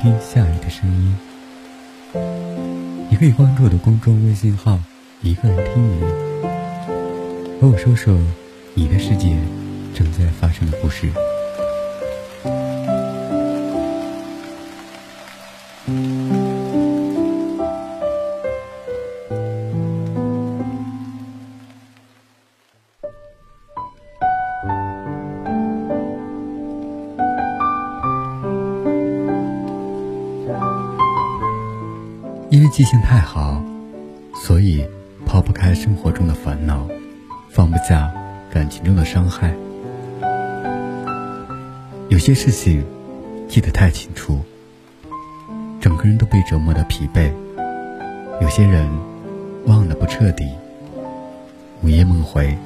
听下雨的声音。你可以关注我的公众微信号“一个人听雨”，和我说说你的世界正在发生的故事。记性太好，所以抛不开生活中的烦恼，放不下感情中的伤害。有些事情记得太清楚，整个人都被折磨的疲惫；有些人忘得不彻底，午夜梦回，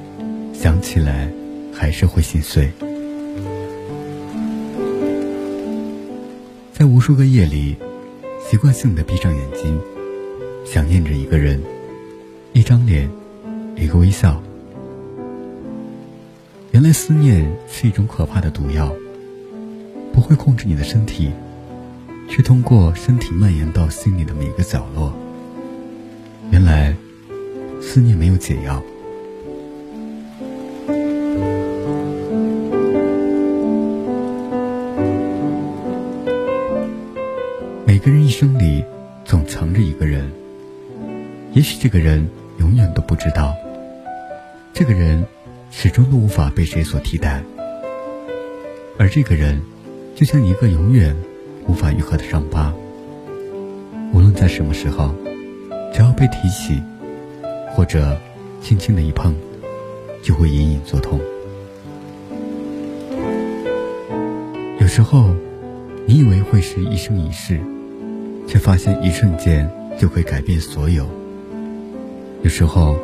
想起来还是会心碎。在无数个夜里。习惯性的闭上眼睛，想念着一个人，一张脸，一个微笑。原来思念是一种可怕的毒药，不会控制你的身体，却通过身体蔓延到心里的每个角落。原来，思念没有解药。每个人一生里，总藏着一个人。也许这个人永远都不知道，这个人始终都无法被谁所替代。而这个人，就像一个永远无法愈合的伤疤，无论在什么时候，只要被提起，或者轻轻的一碰，就会隐隐作痛。有时候，你以为会是一生一世。却发现一瞬间就会改变所有。有时候，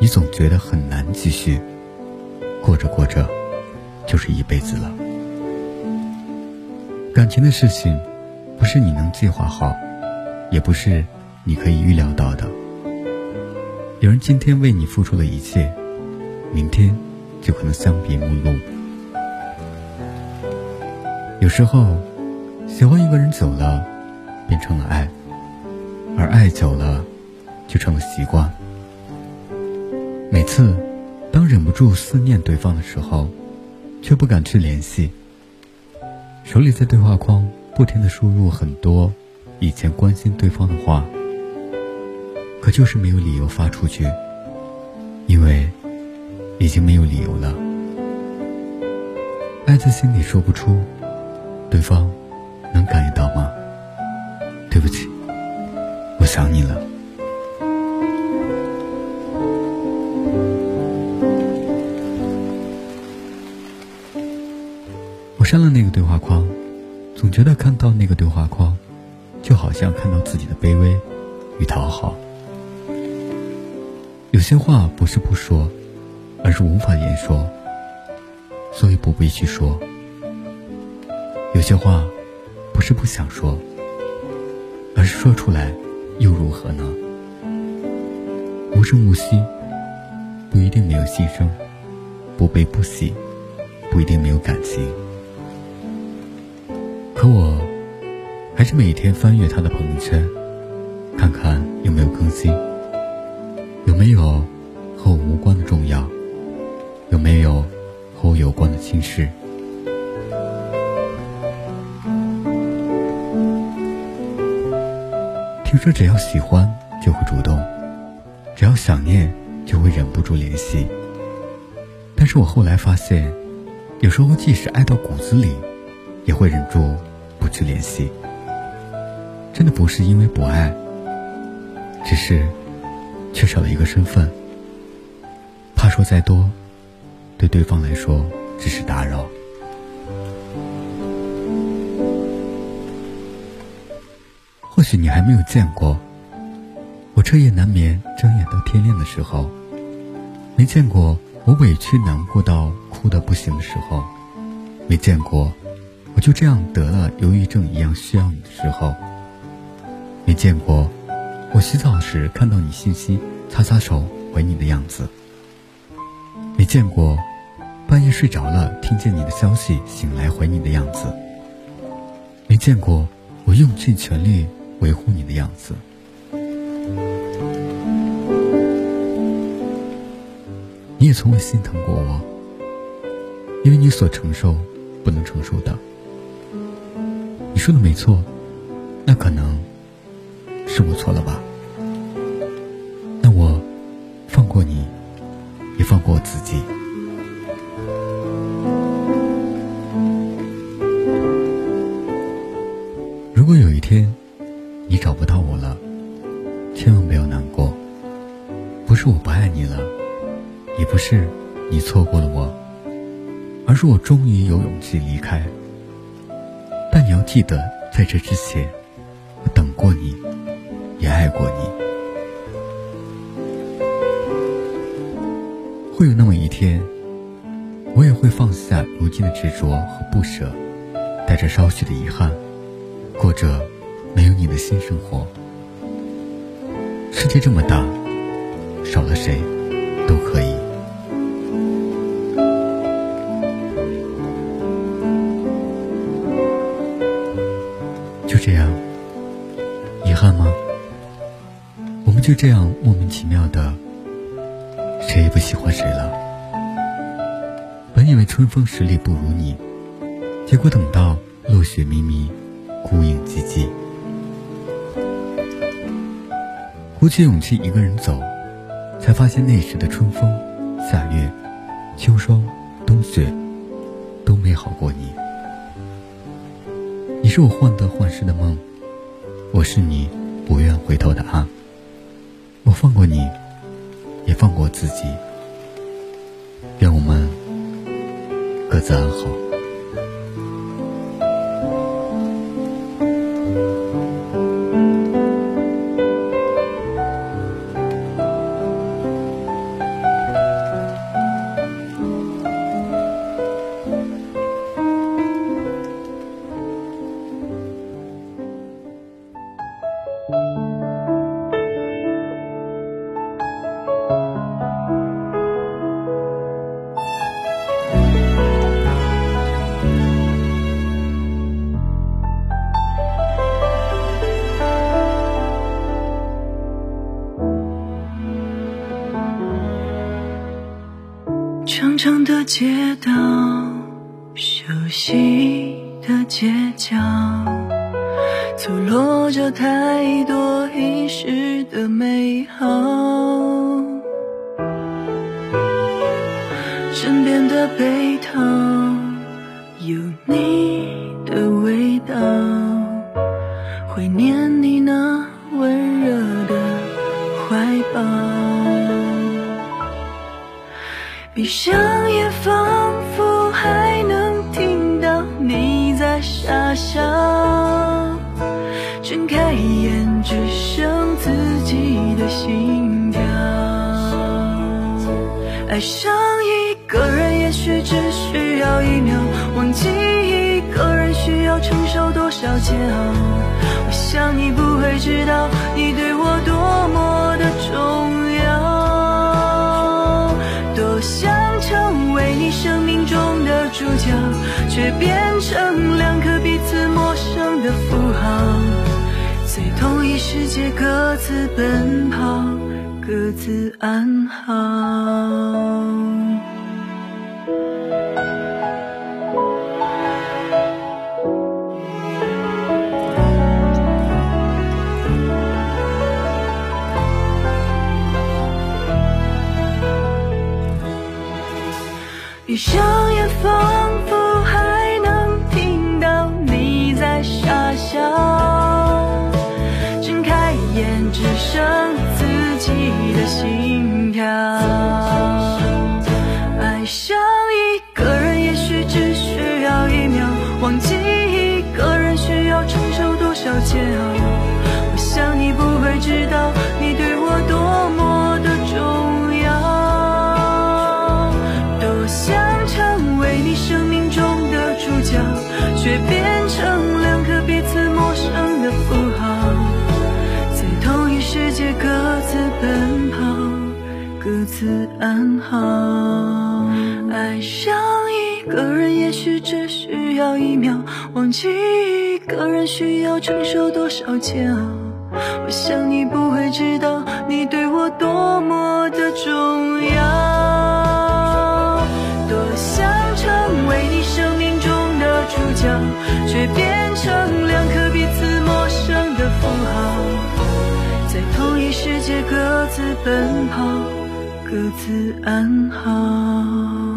你总觉得很难继续，过着过着，就是一辈子了。感情的事情，不是你能计划好，也不是你可以预料到的。有人今天为你付出了一切，明天就可能相别陌路。有时候，喜欢一个人久了。变成了爱，而爱久了，就成了习惯。每次当忍不住思念对方的时候，却不敢去联系，手里在对话框不停的输入很多以前关心对方的话，可就是没有理由发出去，因为已经没有理由了。爱在心里说不出，对方能感应到吗？对不起，我想你了。删了那个对话框，总觉得看到那个对话框，就好像看到自己的卑微与讨好。有些话不是不说，而是无法言说，所以不必去说。有些话不是不想说。而是说出来，又如何呢？无声无息，不一定没有牺牲；不悲不喜，不一定没有感情。可我，还是每天翻阅他的朋友圈，看看有没有更新，有没有和我无关的重要，有没有和我有关的心事。听说只要喜欢就会主动，只要想念就会忍不住联系。但是我后来发现，有时候即使爱到骨子里，也会忍住去联系。真的不是因为不爱，只是缺少了一个身份，怕说再多，对对方来说只是打扰。或许你还没有见过我彻夜难眠、睁眼到天亮的时候，没见过我委屈难过到哭得不行的时候，没见过就这样得了忧郁症一样需要你的时候，没见过我洗澡时看到你信息擦擦手回你的样子，没见过半夜睡着了，听见你的消息，醒来回你的样子。没见过我用尽全力维护你的样子。你也从未心疼过我，因为你所承受不能承受的。你说的没错，那可能是我错了吧？那我放过你，也放过我自己。如果有一天你找不到我了，千万不要难过，不是我不爱你了。也不是你错过了我，而是我终于有勇气离开。但你要记得，在这之前，我等过你，也爱过你。会有那么一天，我也会放下如今的执着和不舍，带着少许的遗憾，过着没有你的新生活。世界这么大，少了谁都可以。憾吗？我们就这样莫名其妙的，谁也不喜欢谁了。本以为春风十里不如你，结果等到落雪迷迷，孤影寂寂，鼓起勇气一个人走，才发现那时的春风、夏月、秋霜、冬雪，都没好过你。你是我患得患失的梦，我是你不愿回头的啊。我放过你，也放过自己。愿我们各自安好。街道，熟悉的街角，错落着太多遗失的美好。身边的被套，有你的味道，怀念你那温热的怀抱。闭上爱上一个人，也许只需要一秒；忘记一个人，需要承受多少煎熬。我想你不会知道，你对我多么的重要。多想成为你生命中的主角，却变成两颗彼此陌生的符号，在同一世界各自奔跑，各自安好。闭上眼，仿自安好。爱上。一个人，也许只需要一秒，忘记一个人需要承受多少煎熬。我想你不会知道，你对我多么的重要。多想成为你生命中的主角，却变成两颗彼此陌生的符号，在同一世界各自奔跑，各自安好。